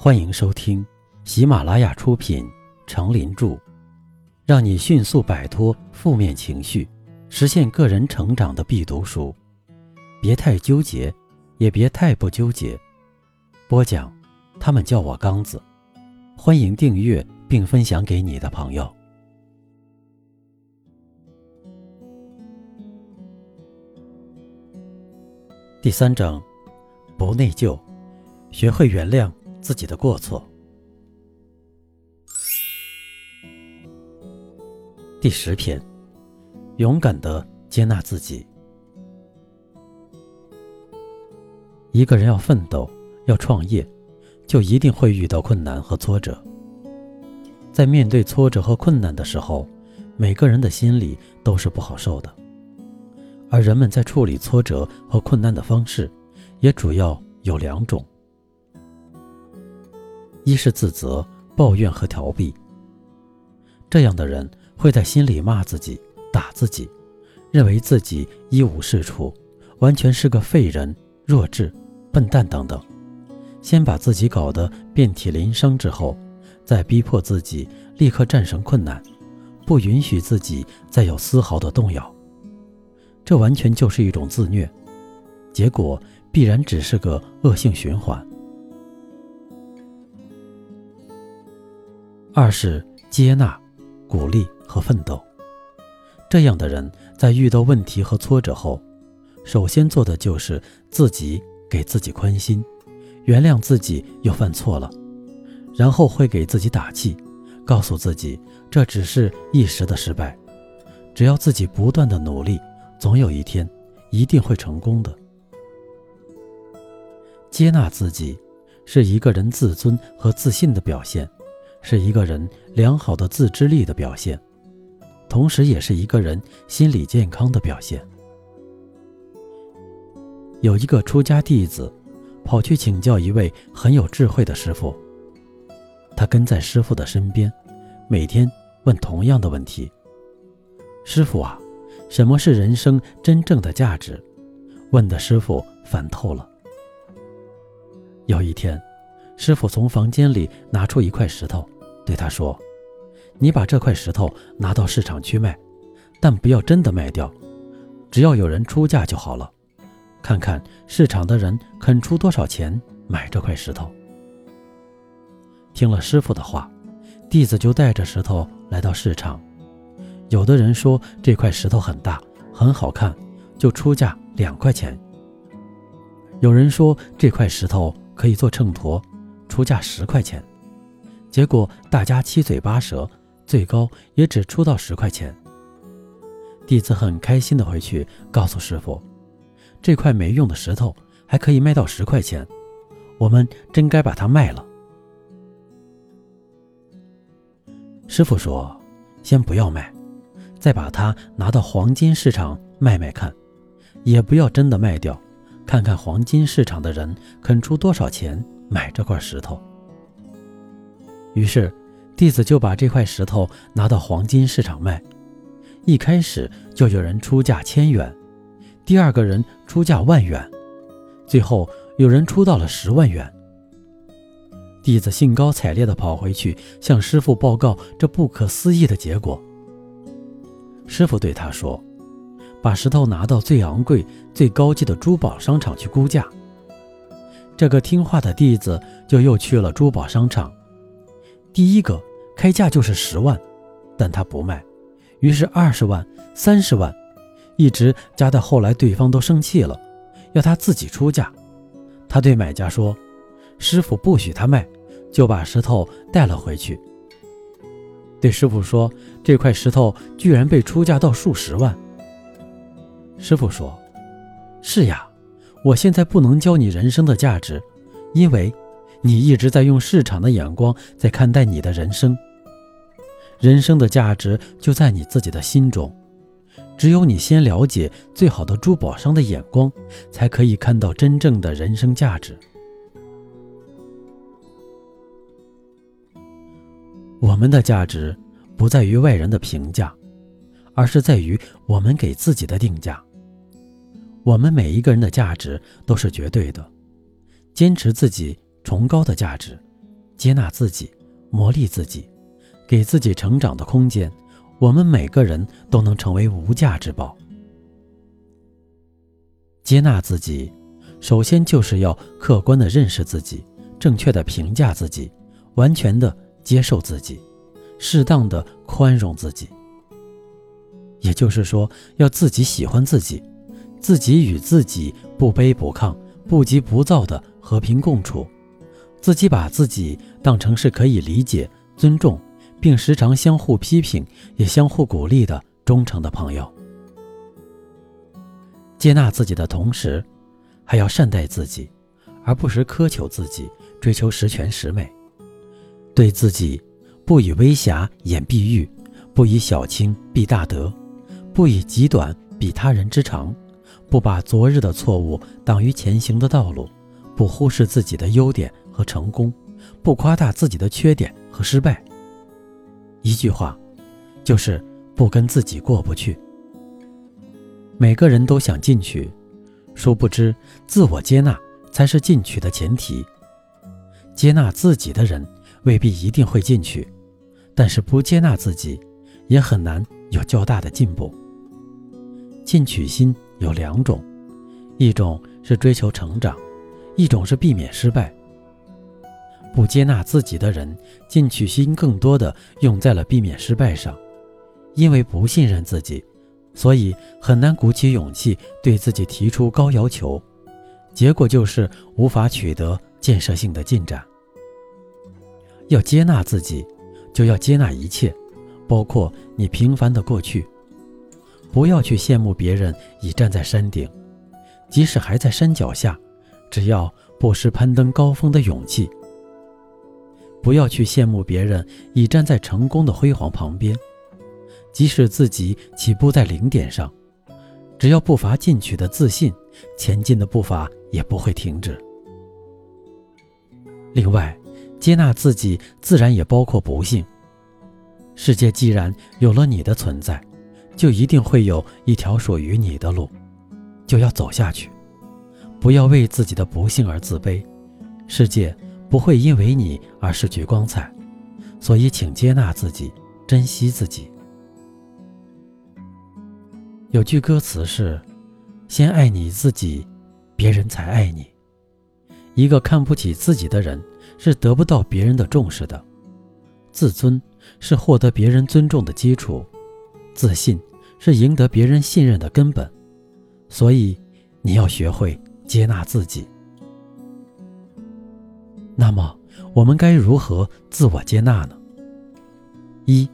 欢迎收听喜马拉雅出品《成林著》，让你迅速摆脱负面情绪，实现个人成长的必读书。别太纠结，也别太不纠结。播讲，他们叫我刚子。欢迎订阅并分享给你的朋友。第三章，不内疚，学会原谅自己的过错。第十篇，勇敢的接纳自己。一个人要奋斗，要创业，就一定会遇到困难和挫折。在面对挫折和困难的时候，每个人的心里都是不好受的。而人们在处理挫折和困难的方式，也主要有两种：一是自责、抱怨和逃避。这样的人会在心里骂自己、打自己，认为自己一无是处，完全是个废人、弱智、笨蛋等等。先把自己搞得遍体鳞伤之后，再逼迫自己立刻战胜困难，不允许自己再有丝毫的动摇。这完全就是一种自虐，结果必然只是个恶性循环。二是接纳、鼓励和奋斗。这样的人在遇到问题和挫折后，首先做的就是自己给自己宽心，原谅自己又犯错了，然后会给自己打气，告诉自己这只是一时的失败，只要自己不断的努力。总有一天，一定会成功的。接纳自己，是一个人自尊和自信的表现，是一个人良好的自制力的表现，同时也是一个人心理健康的表现。有一个出家弟子，跑去请教一位很有智慧的师傅。他跟在师傅的身边，每天问同样的问题：“师傅啊。”什么是人生真正的价值？问的师傅烦透了。有一天，师傅从房间里拿出一块石头，对他说：“你把这块石头拿到市场去卖，但不要真的卖掉，只要有人出价就好了。看看市场的人肯出多少钱买这块石头。”听了师傅的话，弟子就带着石头来到市场。有的人说这块石头很大，很好看，就出价两块钱。有人说这块石头可以做秤砣，出价十块钱。结果大家七嘴八舌，最高也只出到十块钱。弟子很开心的回去告诉师傅，这块没用的石头还可以卖到十块钱，我们真该把它卖了。师傅说：“先不要卖。”再把它拿到黄金市场卖卖看，也不要真的卖掉，看看黄金市场的人肯出多少钱买这块石头。于是，弟子就把这块石头拿到黄金市场卖。一开始就有人出价千元，第二个人出价万元，最后有人出到了十万元。弟子兴高采烈地跑回去向师傅报告这不可思议的结果。师傅对他说：“把石头拿到最昂贵、最高级的珠宝商场去估价。”这个听话的弟子就又去了珠宝商场。第一个开价就是十万，但他不卖，于是二十万、三十万，一直加到后来，对方都生气了，要他自己出价。他对买家说：“师傅不许他卖，就把石头带了回去。”对师傅说：“这块石头居然被出价到数十万。”师傅说：“是呀，我现在不能教你人生的价值，因为，你一直在用市场的眼光在看待你的人生。人生的价值就在你自己的心中，只有你先了解最好的珠宝商的眼光，才可以看到真正的人生价值。”我们的价值不在于外人的评价，而是在于我们给自己的定价。我们每一个人的价值都是绝对的，坚持自己崇高的价值，接纳自己，磨砺自己，给自己成长的空间，我们每个人都能成为无价之宝。接纳自己，首先就是要客观的认识自己，正确的评价自己，完全的接受自己，适当的宽容自己。也就是说，要自己喜欢自己，自己与自己不卑不亢、不急不躁的和平共处，自己把自己当成是可以理解、尊重，并时常相互批评也相互鼓励的忠诚的朋友。接纳自己的同时，还要善待自己，而不是苛求自己、追求十全十美。对自己，不以微瑕掩碧玉，不以小轻避大德。不以极短比他人之长，不把昨日的错误挡于前行的道路，不忽视自己的优点和成功，不夸大自己的缺点和失败。一句话，就是不跟自己过不去。每个人都想进取，殊不知自我接纳才是进取的前提。接纳自己的人未必一定会进取，但是不接纳自己，也很难有较大的进步。进取心有两种，一种是追求成长，一种是避免失败。不接纳自己的人，进取心更多的用在了避免失败上，因为不信任自己，所以很难鼓起勇气对自己提出高要求，结果就是无法取得建设性的进展。要接纳自己，就要接纳一切，包括你平凡的过去。不要去羡慕别人已站在山顶，即使还在山脚下，只要不失攀登高峰的勇气。不要去羡慕别人已站在成功的辉煌旁边，即使自己起步在零点上，只要步伐进取的自信，前进的步伐也不会停止。另外，接纳自己自然也包括不幸。世界既然有了你的存在。就一定会有一条属于你的路，就要走下去。不要为自己的不幸而自卑，世界不会因为你而失去光彩。所以，请接纳自己，珍惜自己。有句歌词是：“先爱你自己，别人才爱你。”一个看不起自己的人，是得不到别人的重视的。自尊是获得别人尊重的基础，自信。是赢得别人信任的根本，所以你要学会接纳自己。那么，我们该如何自我接纳呢？一，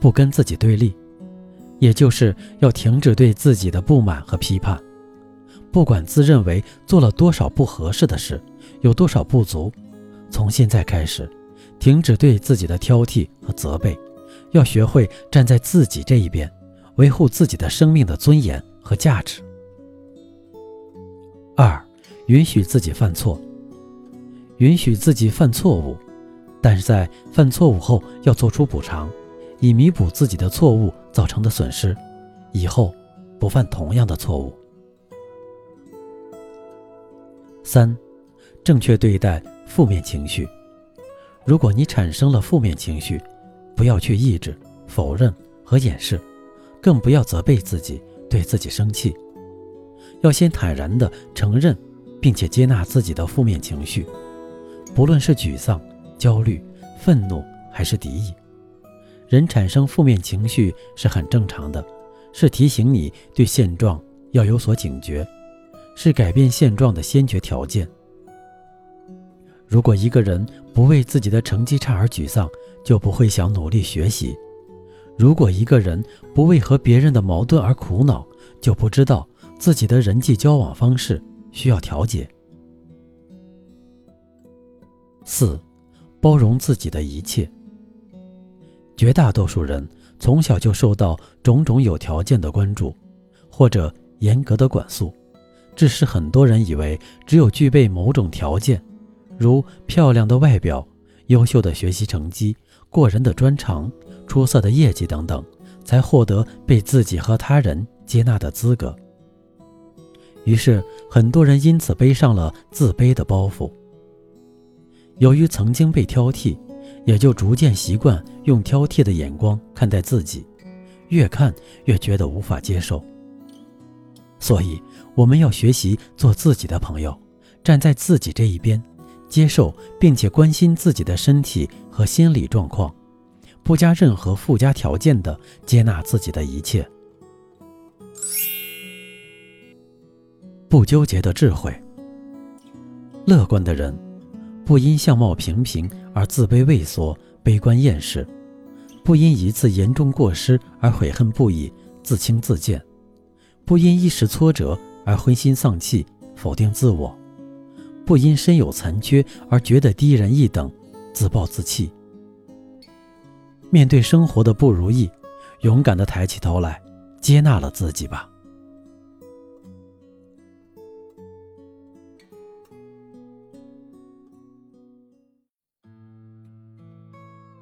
不跟自己对立，也就是要停止对自己的不满和批判。不管自认为做了多少不合适的事，有多少不足，从现在开始，停止对自己的挑剔和责备，要学会站在自己这一边。维护自己的生命的尊严和价值。二，允许自己犯错，允许自己犯错误，但是在犯错误后要做出补偿，以弥补自己的错误造成的损失，以后不犯同样的错误。三，正确对待负面情绪。如果你产生了负面情绪，不要去抑制、否认和掩饰。更不要责备自己，对自己生气，要先坦然地承认，并且接纳自己的负面情绪，不论是沮丧、焦虑、愤怒还是敌意。人产生负面情绪是很正常的，是提醒你对现状要有所警觉，是改变现状的先决条件。如果一个人不为自己的成绩差而沮丧，就不会想努力学习。如果一个人不为和别人的矛盾而苦恼，就不知道自己的人际交往方式需要调节。四，包容自己的一切。绝大多数人从小就受到种种有条件的关注，或者严格的管束，致使很多人以为只有具备某种条件，如漂亮的外表、优秀的学习成绩、过人的专长。出色的业绩等等，才获得被自己和他人接纳的资格。于是，很多人因此背上了自卑的包袱。由于曾经被挑剔，也就逐渐习惯用挑剔的眼光看待自己，越看越觉得无法接受。所以，我们要学习做自己的朋友，站在自己这一边，接受并且关心自己的身体和心理状况，不加任何附加条件的接纳自己的一切。不纠结的智慧。乐观的人，不因相貌平平而自卑畏缩、悲观厌世；不因一次严重过失而悔恨不已、自轻自贱；不因一时挫折而灰心丧气、否定自我；不因身有残缺而觉得低人一等、自暴自弃。面对生活的不如意，勇敢地抬起头来，接纳了自己吧。